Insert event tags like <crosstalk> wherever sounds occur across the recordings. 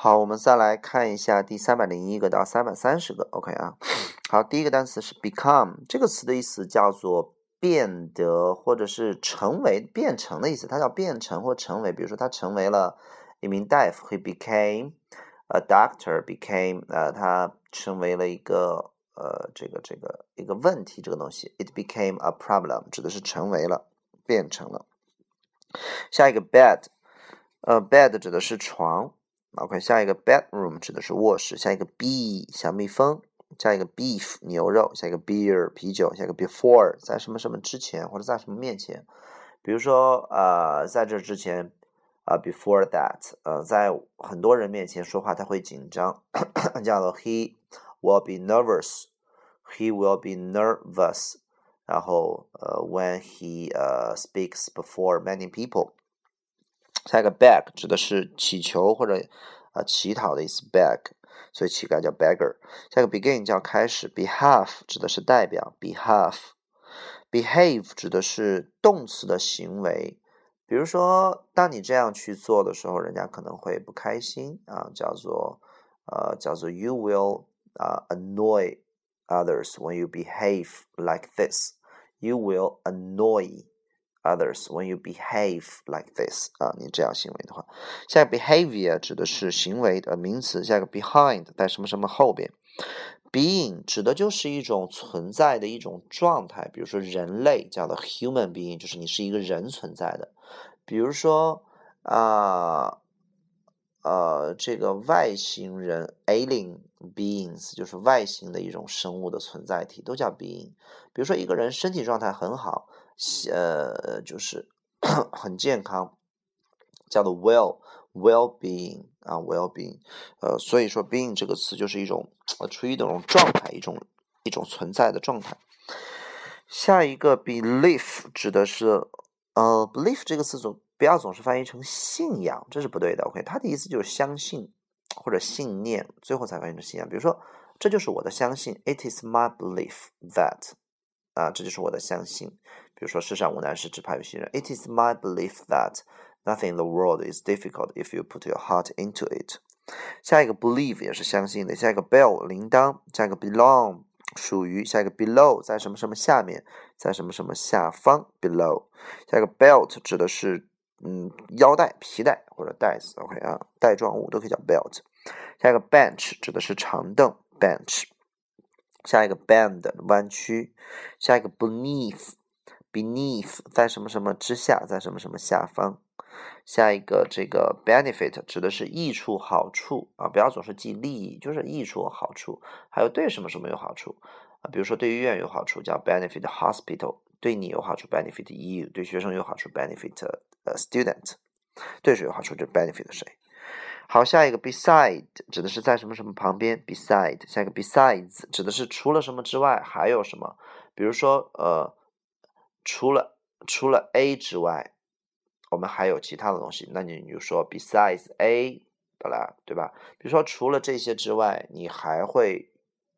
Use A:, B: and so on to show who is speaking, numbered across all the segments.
A: 好，我们再来看一下第三百零一个到三百三十个，OK 啊。好，第一个单词是 become，这个词的意思叫做变得或者是成为、变成的意思，它叫变成或成为。比如说，他成为了一名大夫，he became a doctor，became 呃，他成为了一个呃，这个这个一个问题，这个东西，it became a problem，指的是成为了、变成了。下一个 bed，呃，bed 指的是床。OK，下一个 bedroom 指的是卧室，下一个 bee 小蜜蜂，下一个 beef 牛肉，下一个 beer 啤酒，下一个 before 在什么什么之前或者在什么面前，比如说呃在这之前啊 before that 呃在很多人面前说话他会紧张，叫做 he will be nervous，he will be nervous，然后呃 when he 呃 speaks before many people。下一个 beg 指的是乞求或者啊乞讨的意思，beg，所以乞丐叫 beggar。下一个 begin 叫开始，behalf 指的是代表，behalf，behave 指的是动词的行为，比如说当你这样去做的时候，人家可能会不开心啊，叫做呃叫做 you will 啊 annoy others when you behave like this，you will annoy。Others when you behave like this 啊，你这样行为的话，下一个 behavior 指的是行为的名词，下一个 behind 在什么什么后边，being 指的就是一种存在的一种状态，比如说人类叫做 human being，就是你是一个人存在的，比如说啊呃这个外星人 alien beings 就是外星的一种生物的存在体，都叫 being，比如说一个人身体状态很好。呃，就是 <coughs> 很健康，叫做 well well being 啊 well being，呃，所以说 being 这个词就是一种呃处于一种状态，一种一种存在的状态。下一个 belief 指的是呃 belief 这个词总不要总是翻译成信仰，这是不对的。OK，它的意思就是相信或者信念，最后才翻译成信仰。比如说，这就是我的相信，It is my belief that 啊，这就是我的相信。比如说，世上无难事，只怕有心人。It is my belief that nothing in the world is difficult if you put your heart into it。下一个 believe 也是相信的。下一个 bell 铃铛，下一个 belong 属于，下一个 below 在什么什么下面，在什么什么下方 below。下一个 belt 指的是嗯腰带、皮带或者带子。OK 啊，带状物都可以叫 belt。下一个 bench 指的是长凳 bench。下一个 bend 弯曲。下一个 beneath。Beneath 在什么什么之下，在什么什么下方。下一个这个 benefit 指的是益处、好处啊，不要总是记利益，就是益处、好处，还有对什么什么有好处啊。比如说对医院有好处叫 benefit hospital，对你有好处 benefit you，对学生有好处 benefit 呃 student，对谁有好处就 benefit 谁。好，下一个 beside 指的是在什么什么旁边，beside 下一个 besides 指的是除了什么之外还有什么，比如说呃。除了除了 A 之外，我们还有其他的东西。那你你就说 besides A，对吧？对吧？比如说除了这些之外，你还会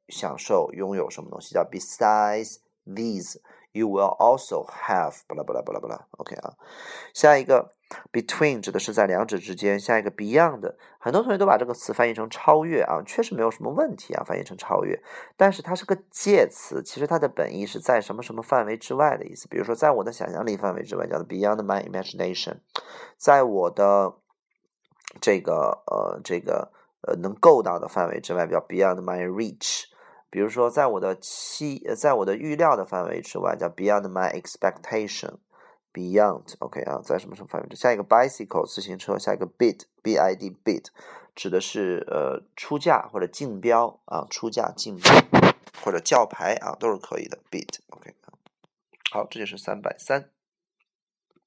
A: 享受拥有什么东西？叫 besides these，you will also have，巴拉巴拉巴拉巴拉。OK 啊，下一个。Between 指的是在两者之间，下一个 Beyond，很多同学都把这个词翻译成超越啊，确实没有什么问题啊，翻译成超越。但是它是个介词，其实它的本意是在什么什么范围之外的意思。比如说，在我的想象力范围之外，叫做 Beyond my imagination，在我的这个呃这个呃能够到的范围之外，叫 Beyond my reach。比如说，在我的期，在我的预料的范围之外，叫 Beyond my expectation。Beyond，OK 啊，在什么什么范围之下一个 bicycle 自行车，下一个 bid，B-I-D bid 指的是呃出价或者竞标啊，出价竞标或者叫牌啊，都是可以的 bid，OK 啊好，这就是三百三。